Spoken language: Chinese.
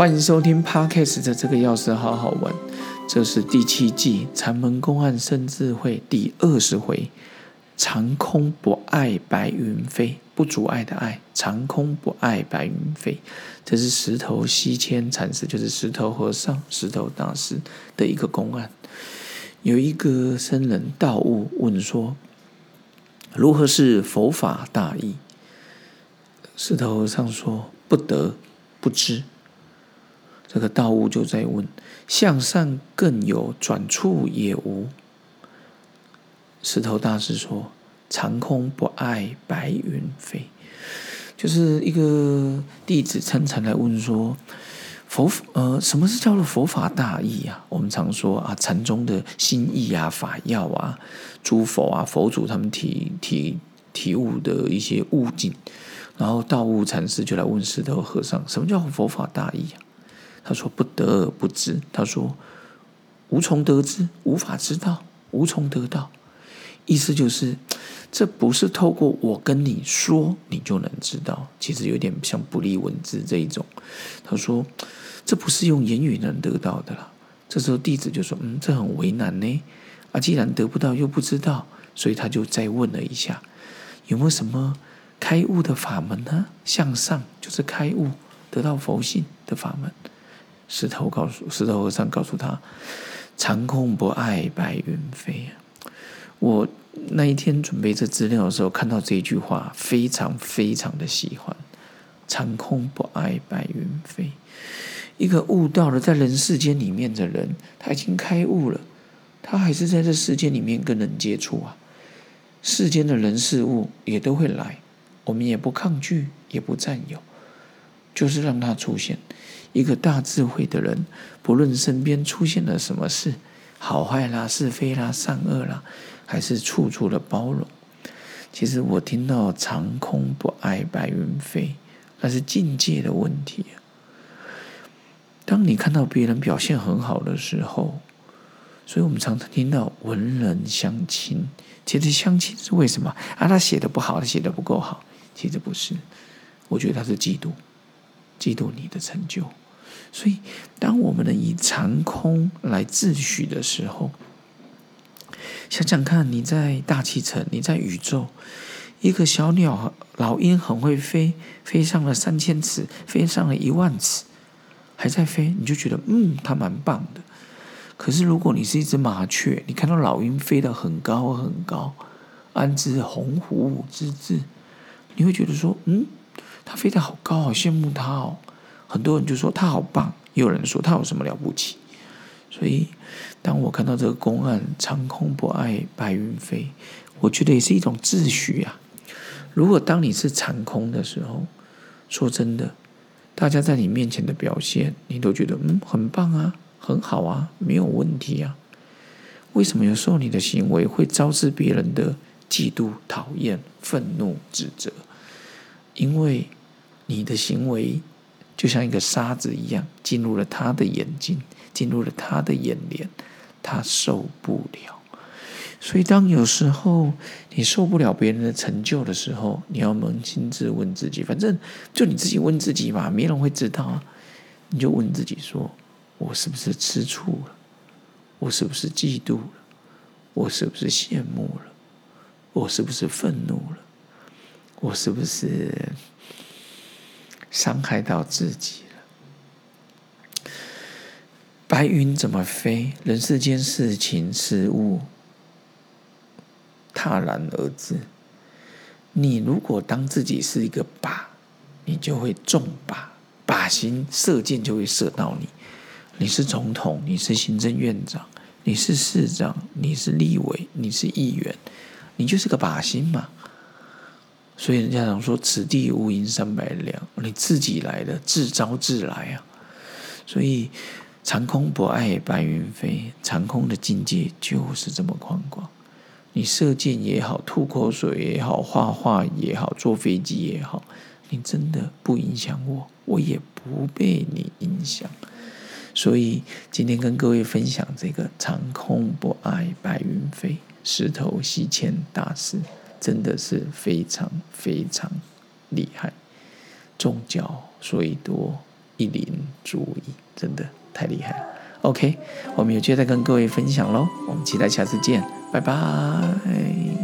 欢迎收听 Podcast 的这个钥匙好好玩，这是第七季禅门公案生智慧第二十回，长空不爱白云飞，不阻碍的爱，长空不爱白云飞，这是石头西迁禅师，就是石头和尚、石头大师的一个公案。有一个僧人道悟问说：“如何是佛法大意？”石头和尚说：“不得不知。”这个道悟就在问：“向上更有转处也无？”石头大师说：“长空不爱白云飞。”就是一个弟子参禅来问说：“佛呃，什么是叫做佛法大义啊？我们常说啊，禅宗的心意啊、法要啊、诸佛啊、佛祖他们提提提悟的一些悟境。然后道悟禅师就来问石头和尚：什么叫佛法大义啊？”他说：“不得而不知。”他说：“无从得知，无法知道，无从得到。”意思就是，这不是透过我跟你说，你就能知道。其实有点像不立文字这一种。他说：“这不是用言语能得到的了。”这时候弟子就说：“嗯，这很为难呢。啊，既然得不到又不知道，所以他就再问了一下，有没有什么开悟的法门呢？向上就是开悟，得到佛性的法门。”石头告诉石头和尚告诉他：“长空不爱白云飞。”我那一天准备这资料的时候，看到这句话，非常非常的喜欢。长空不爱白云飞，一个悟道了在人世间里面的人，他已经开悟了，他还是在这世间里面跟人接触啊。世间的人事物也都会来，我们也不抗拒，也不占有，就是让它出现。一个大智慧的人，不论身边出现了什么事，好坏啦、是非啦、善恶啦，还是处处的包容。其实我听到“长空不爱白云飞”，那是境界的问题。当你看到别人表现很好的时候，所以我们常常听到“文人相亲”。其实相亲是为什么？啊，他写的不好，他写的不够好。其实不是，我觉得他是嫉妒。嫉妒你的成就，所以当我们能以长空来自诩的时候，想想看，你在大气层，你在宇宙，一个小鸟老鹰很会飞，飞上了三千尺，飞上了一万尺，还在飞，你就觉得嗯，它蛮棒的。可是如果你是一只麻雀，你看到老鹰飞得很高很高，安知鸿鹄之志，你会觉得说嗯。他飞得好高，好羡慕他哦。很多人就说他好棒，也有人说他有什么了不起。所以，当我看到这个公案“长空不爱白云飞”，我觉得也是一种自诩啊。如果当你是长空的时候，说真的，大家在你面前的表现，你都觉得嗯很棒啊，很好啊，没有问题啊。为什么有时候你的行为会招致别人的嫉妒、讨厌、愤怒、指责？因为你的行为就像一个沙子一样，进入了他的眼睛，进入了他的眼帘，他受不了。所以，当有时候你受不了别人的成就的时候，你要扪心自问自己，反正就你自己问自己嘛，没人会知道啊。你就问自己说：我是不是吃醋了？我是不是嫉妒了？我是不是羡慕了？我是不是愤怒了？我是不是伤害到自己了？白云怎么飞？人世间事情事物，踏然而至。你如果当自己是一个靶，你就会中靶，靶心射箭就会射到你。你是总统，你是行政院长，你是市长，你是立委，你是议员，你就是个靶心嘛。所以人家常说“此地无银三百两”，你自己来的，自招自来啊！所以长空不爱白云飞，长空的境界就是这么宽广。你射箭也好，吐口水也好，画画也好，坐飞机也好，你真的不影响我，我也不被你影响。所以今天跟各位分享这个“长空不爱白云飞，石头西迁大师”。真的是非常非常厉害，众教所以多，一灵足矣，真的太厉害了。OK，我们有机会再跟各位分享喽，我们期待下次见，拜拜。